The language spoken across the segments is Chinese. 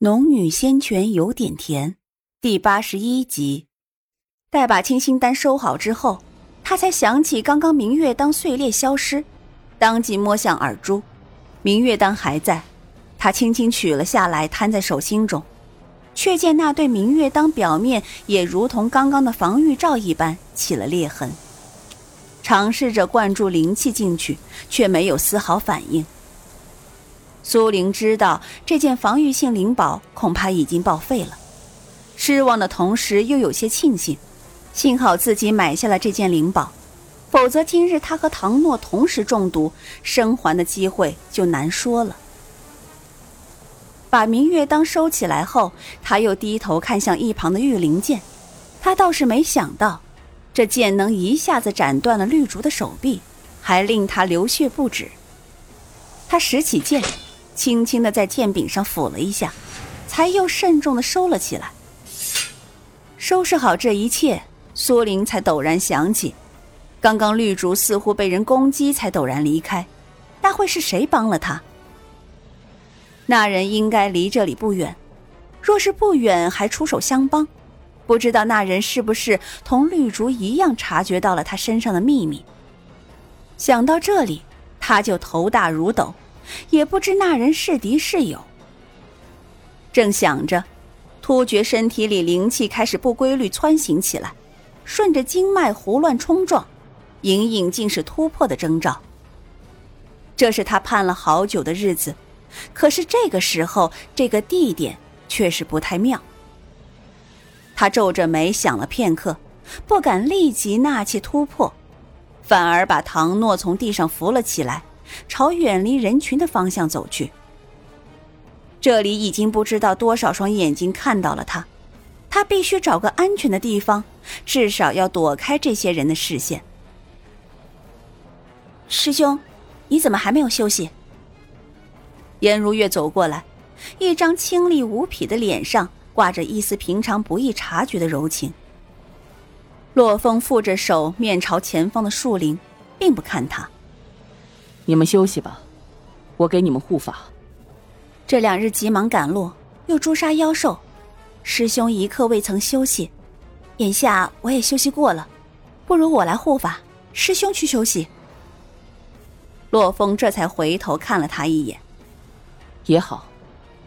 农女仙泉有点甜，第八十一集。待把清心丹收好之后，他才想起刚刚明月当碎裂消失，当即摸向耳珠，明月当还在。他轻轻取了下来，摊在手心中，却见那对明月当表面也如同刚刚的防御罩一般起了裂痕。尝试着灌注灵气进去，却没有丝毫反应。苏玲知道这件防御性灵宝恐怕已经报废了，失望的同时又有些庆幸，幸好自己买下了这件灵宝，否则今日他和唐诺同时中毒，生还的机会就难说了。把明月当收起来后，他又低头看向一旁的玉灵剑，他倒是没想到，这剑能一下子斩断了绿竹的手臂，还令他流血不止。他拾起剑。轻轻的在剑柄上抚了一下，才又慎重的收了起来。收拾好这一切，苏玲才陡然想起，刚刚绿竹似乎被人攻击，才陡然离开。那会是谁帮了他？那人应该离这里不远，若是不远，还出手相帮，不知道那人是不是同绿竹一样察觉到了他身上的秘密？想到这里，他就头大如斗。也不知那人是敌是友。正想着，突觉身体里灵气开始不规律窜行起来，顺着经脉胡乱冲撞，隐隐竟是突破的征兆。这是他盼了好久的日子，可是这个时候，这个地点却是不太妙。他皱着眉想了片刻，不敢立即纳气突破，反而把唐诺从地上扶了起来。朝远离人群的方向走去。这里已经不知道多少双眼睛看到了他，他必须找个安全的地方，至少要躲开这些人的视线。师兄，你怎么还没有休息？颜如月走过来，一张清丽无匹的脸上挂着一丝平常不易察觉的柔情。洛风负着手，面朝前方的树林，并不看他。你们休息吧，我给你们护法。这两日急忙赶路，又诛杀妖兽，师兄一刻未曾休息。眼下我也休息过了，不如我来护法，师兄去休息。洛风这才回头看了他一眼，也好。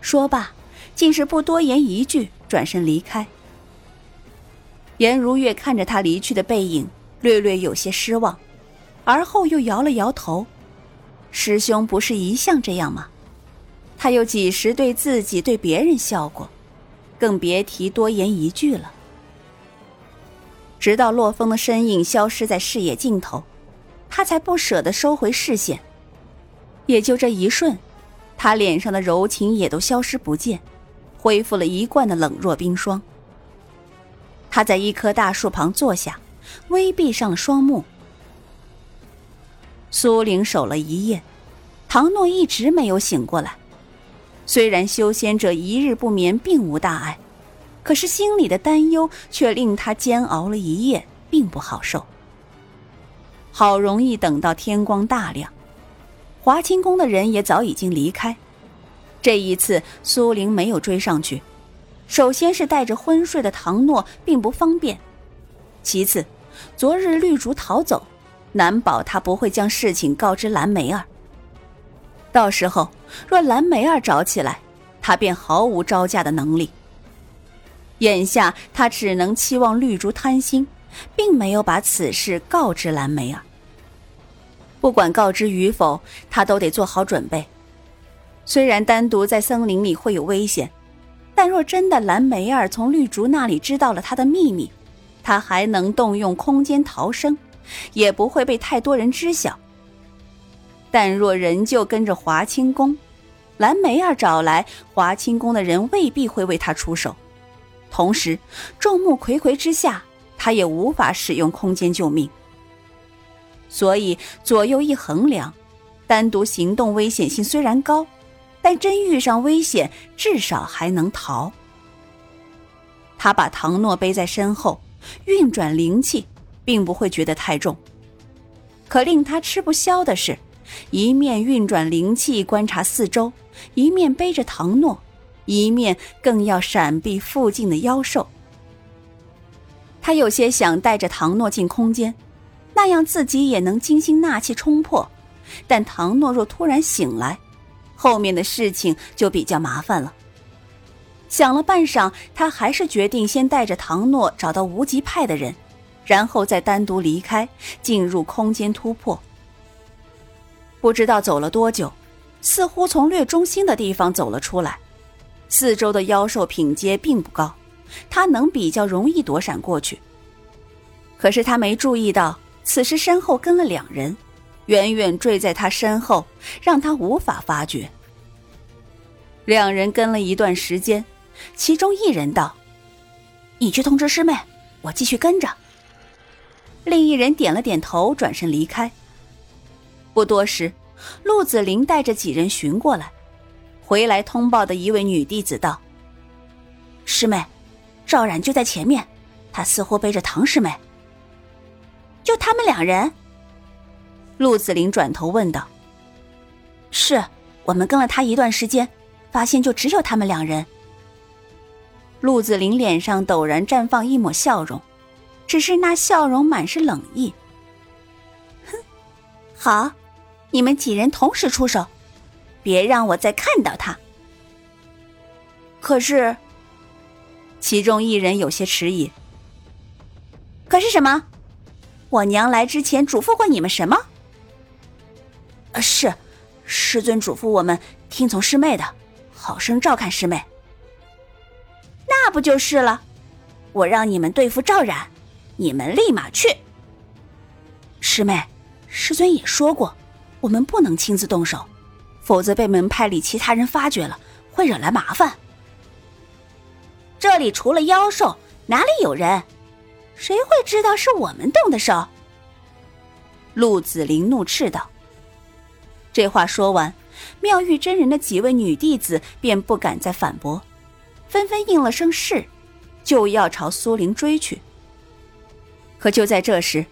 说罢，竟是不多言一句，转身离开。颜如月看着他离去的背影，略略有些失望，而后又摇了摇头。师兄不是一向这样吗？他又几时对自己、对别人笑过？更别提多言一句了。直到洛风的身影消失在视野尽头，他才不舍得收回视线。也就这一瞬，他脸上的柔情也都消失不见，恢复了一贯的冷若冰霜。他在一棵大树旁坐下，微闭上了双目。苏玲守了一夜，唐诺一直没有醒过来。虽然修仙者一日不眠并无大碍，可是心里的担忧却令他煎熬了一夜，并不好受。好容易等到天光大亮，华清宫的人也早已经离开。这一次苏玲没有追上去，首先是带着昏睡的唐诺并不方便，其次，昨日绿竹逃走。难保他不会将事情告知蓝梅儿。到时候若蓝梅儿找起来，他便毫无招架的能力。眼下他只能期望绿竹贪心，并没有把此事告知蓝梅儿。不管告知与否，他都得做好准备。虽然单独在森林里会有危险，但若真的蓝梅儿从绿竹那里知道了他的秘密，他还能动用空间逃生。也不会被太多人知晓。但若仍旧跟着华清宫，蓝梅儿找来华清宫的人，未必会为他出手。同时，众目睽睽之下，他也无法使用空间救命。所以左右一衡量，单独行动危险性虽然高，但真遇上危险，至少还能逃。他把唐诺背在身后，运转灵气。并不会觉得太重，可令他吃不消的是，一面运转灵气观察四周，一面背着唐诺，一面更要闪避附近的妖兽。他有些想带着唐诺进空间，那样自己也能精心纳气冲破。但唐诺若突然醒来，后面的事情就比较麻烦了。想了半晌，他还是决定先带着唐诺找到无极派的人，然后再单独离开，进入空间突破。不知道走了多久，似乎从略中心的地方走了出来。四周的妖兽品阶并不高，他能比较容易躲闪过去。可是他没注意到，此时身后跟了两人，远远坠在他身后，让他无法发觉。两人跟了一段时间，其中一人道：“你去通知师妹，我继续跟着。”另一人点了点头，转身离开。不多时，陆子霖带着几人寻过来。回来通报的一位女弟子道：“师妹，赵冉就在前面，他似乎背着唐师妹。就他们两人。”陆子霖转头问道：“是，我们跟了他一段时间，发现就只有他们两人。”陆子霖脸上陡然绽放一抹笑容，只是那笑容满是冷意。哼，好。你们几人同时出手，别让我再看到他。可是，其中一人有些迟疑。可是什么？我娘来之前嘱咐过你们什么？是，师尊嘱咐我们听从师妹的，好生照看师妹。那不就是了？我让你们对付赵冉，你们立马去。师妹，师尊也说过。我们不能亲自动手，否则被门派里其他人发觉了，会惹来麻烦。这里除了妖兽，哪里有人？谁会知道是我们动的手？陆子霖怒斥道。这话说完，妙玉真人的几位女弟子便不敢再反驳，纷纷应了声“是”，就要朝苏玲追去。可就在这时，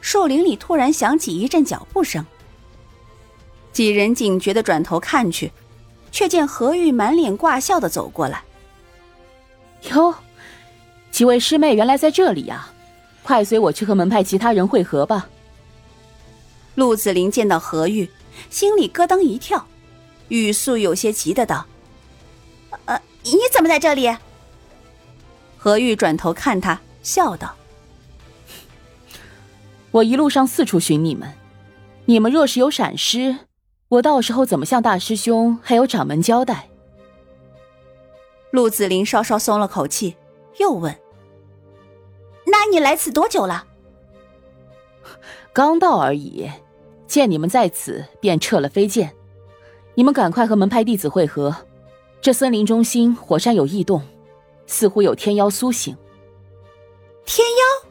树林里突然响起一阵脚步声。几人警觉的转头看去，却见何玉满脸挂笑的走过来。哟，几位师妹原来在这里呀！快随我去和门派其他人会合吧。陆子霖见到何玉，心里咯噔一跳，语速有些急的道：“呃，你怎么在这里？”何玉转头看他，笑道：“我一路上四处寻你们，你们若是有闪失。”我到时候怎么向大师兄还有掌门交代？陆子霖稍稍松了口气，又问：“那你来此多久了？”刚到而已，见你们在此，便撤了飞剑。你们赶快和门派弟子会合。这森林中心火山有异动，似乎有天妖苏醒。天妖？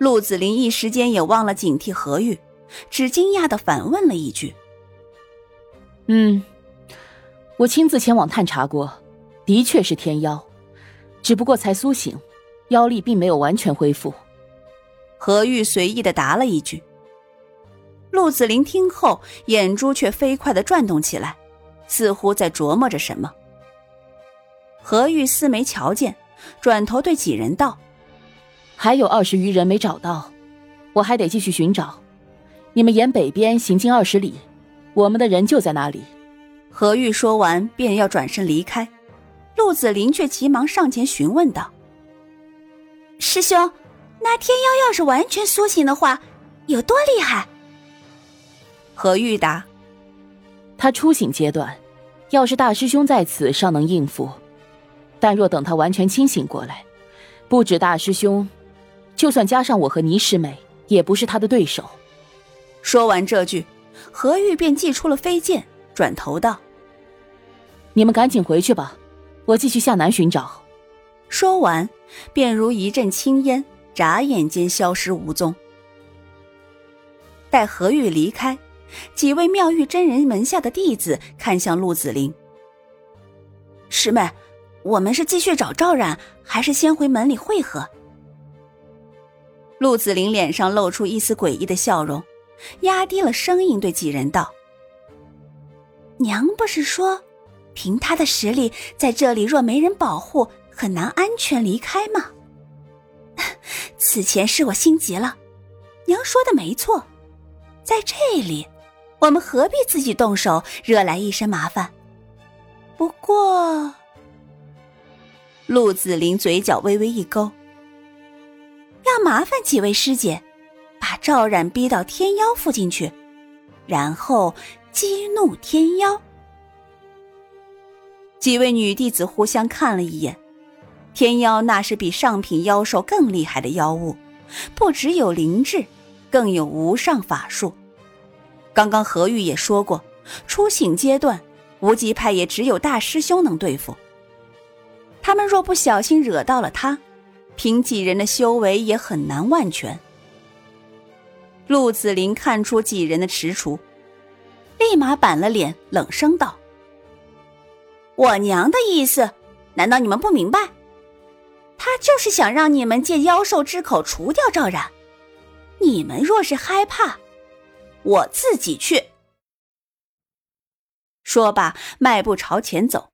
陆子霖一时间也忘了警惕何玉。只惊讶的反问了一句：“嗯，我亲自前往探查过，的确是天妖，只不过才苏醒，妖力并没有完全恢复。”何玉随意的答了一句。陆子霖听后，眼珠却飞快的转动起来，似乎在琢磨着什么。何玉四没瞧见，转头对几人道：“还有二十余人没找到，我还得继续寻找。”你们沿北边行进二十里，我们的人就在那里。何玉说完，便要转身离开，陆子霖却急忙上前询问道：“师兄，那天妖要是完全苏醒的话，有多厉害？”何玉答：“他初醒阶段，要是大师兄在此，尚能应付；但若等他完全清醒过来，不止大师兄，就算加上我和倪师妹，也不是他的对手。”说完这句，何玉便祭出了飞剑，转头道：“你们赶紧回去吧，我继续向南寻找。”说完，便如一阵青烟，眨眼间消失无踪。待何玉离开，几位妙玉真人门下的弟子看向陆子霖：“师妹，我们是继续找赵冉，还是先回门里会合？”陆子霖脸上露出一丝诡异的笑容。压低了声音对几人道：“娘不是说，凭他的实力，在这里若没人保护，很难安全离开吗？此前是我心急了，娘说的没错，在这里，我们何必自己动手，惹来一身麻烦？不过，陆子霖嘴角微微一勾，要麻烦几位师姐，把赵冉逼到天妖附近去，然后激怒天妖。几位女弟子互相看了一眼。天妖那是比上品妖兽更厉害的妖物，不只有灵智，更有无上法术。刚刚何玉也说过，初醒阶段，无极派也只有大师兄能对付。他们若不小心惹到了他，凭几人的修为也很难万全。陆子霖看出几人的踟蹰，立马板了脸，冷声道：“我娘的意思，难道你们不明白？”他就是想让你们借妖兽之口除掉赵冉，你们若是害怕，我自己去。说罢，迈步朝前走。